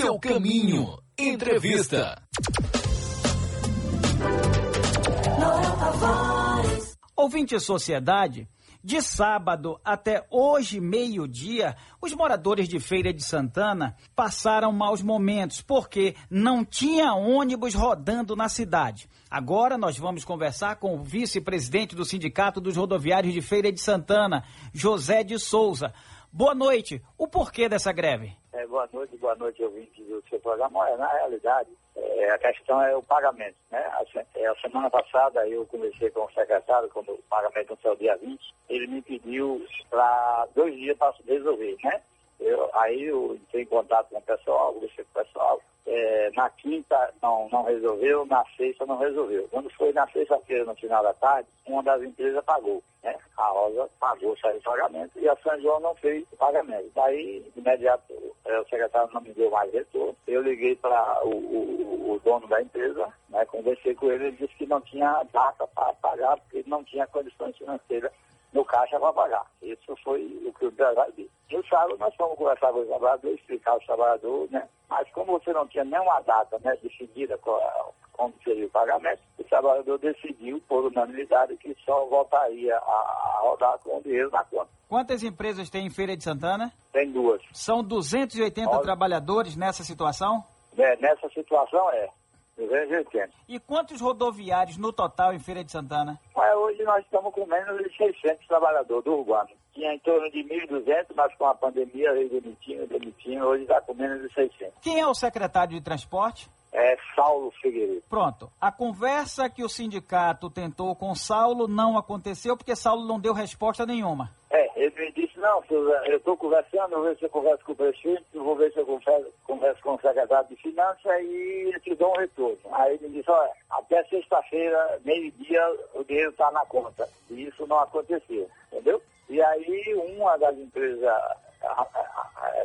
seu caminho. Entrevista. Ouvinte Sociedade, de sábado até hoje, meio-dia, os moradores de Feira de Santana passaram maus momentos porque não tinha ônibus rodando na cidade. Agora nós vamos conversar com o vice-presidente do Sindicato dos Rodoviários de Feira de Santana, José de Souza. Boa noite. O porquê dessa greve? Noite, boa noite, ouvinte do seu programa. É, na realidade, é, a questão é o pagamento. Né? A, é, a, semana passada eu conversei com o secretário, quando o pagamento não o dia 20, ele me pediu para dois dias para resolver. Né? Eu, aí eu entrei em contato com o pessoal, conversei com o pessoal. É, na quinta não, não resolveu, na sexta não resolveu. Quando foi na sexta-feira, no final da tarde, uma das empresas pagou. Né? A Rosa pagou, saiu o pagamento e a São João não fez o pagamento. Daí, de imediato, o secretário não me deu mais retorno. Eu liguei para o, o, o, dono da empresa, né? conversei com ele, ele disse que não tinha data para pagar, porque não tinha condições financeiras no caixa para pagar. Isso foi o que o empresário disse. No sábado nós fomos conversar com o trabalhador, explicar ao trabalhador, né? Mas como você não tinha nenhuma data né, decidida como seria o pagamento, o trabalhador decidiu, por unanimidade, que só voltaria a rodar com o dinheiro na conta. Quantas empresas tem em Feira de Santana? Tem duas. São 280 trabalhadores nessa situação? É, nessa situação é. 280. E quantos rodoviários no total em Feira de Santana? Mas hoje nós estamos com menos de 600 trabalhadores do urbano. Tinha em torno de 1.200, mas com a pandemia demitindo, demitindo, hoje está com menos de 600. Quem é o secretário de transporte? É Saulo Figueiredo. Pronto. A conversa que o sindicato tentou com Saulo não aconteceu porque Saulo não deu resposta nenhuma. É, ele me disse, não, eu estou conversando, vou ver se eu converso com o prefeito, vou ver se eu converso, converso com o secretário de Finanças e te dou um retorno. Aí ele disse, olha, até sexta-feira, meio-dia, o dinheiro está na conta. E isso não aconteceu, entendeu? E aí uma das empresas a,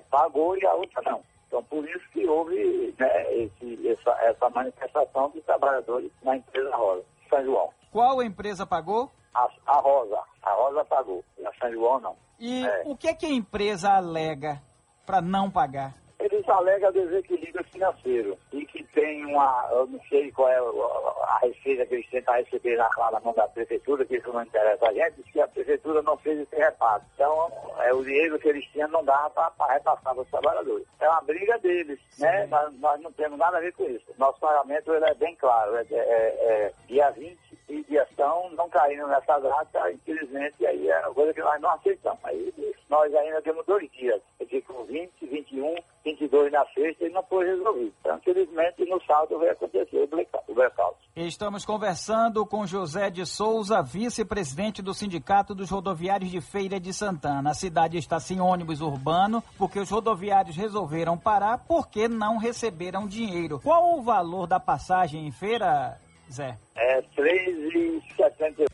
pagou e a outra não. Então, por isso que houve né, esse, essa, essa manifestação de trabalhadores na empresa Rosa, São João. Qual empresa pagou? A, a Rosa. A Rosa pagou. E a São João não. E é. o que é que a empresa alega para não pagar? Eles alegam desequilíbrio financeiro e que tem uma, eu não sei qual é a receita que eles tentam receber na, lá na mão da prefeitura, que isso não interessa a gente, que a prefeitura não fez esse repasse. Então, é, o dinheiro que eles tinham não dava para repassar para os trabalhadores. É uma briga deles, né? Nós, nós, não temos nada a ver com isso. Nosso pagamento ele é bem claro, é, é, é dia 20 e de ação não caindo nessa data, infelizmente, aí é uma coisa que nós não aceitamos. Aí nós ainda temos dois dias, eu digo 20, 21, 22 na sexta e não foi resolvido. Então, infelizmente, no sábado vai acontecer o blackout. Estamos conversando com José de Souza, vice-presidente do Sindicato dos Rodoviários de Feira de Santana. A cidade está sem ônibus urbano porque os rodoviários resolveram parar porque não receberam dinheiro. Qual o valor da passagem em feira, Zé? É 3,78.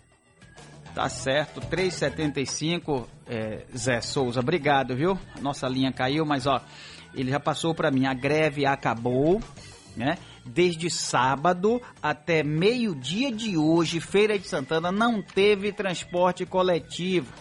Tá certo, 3,75, é, Zé Souza. Obrigado, viu? Nossa linha caiu, mas ó, ele já passou para mim. A greve acabou, né? Desde sábado até meio-dia de hoje, Feira de Santana não teve transporte coletivo.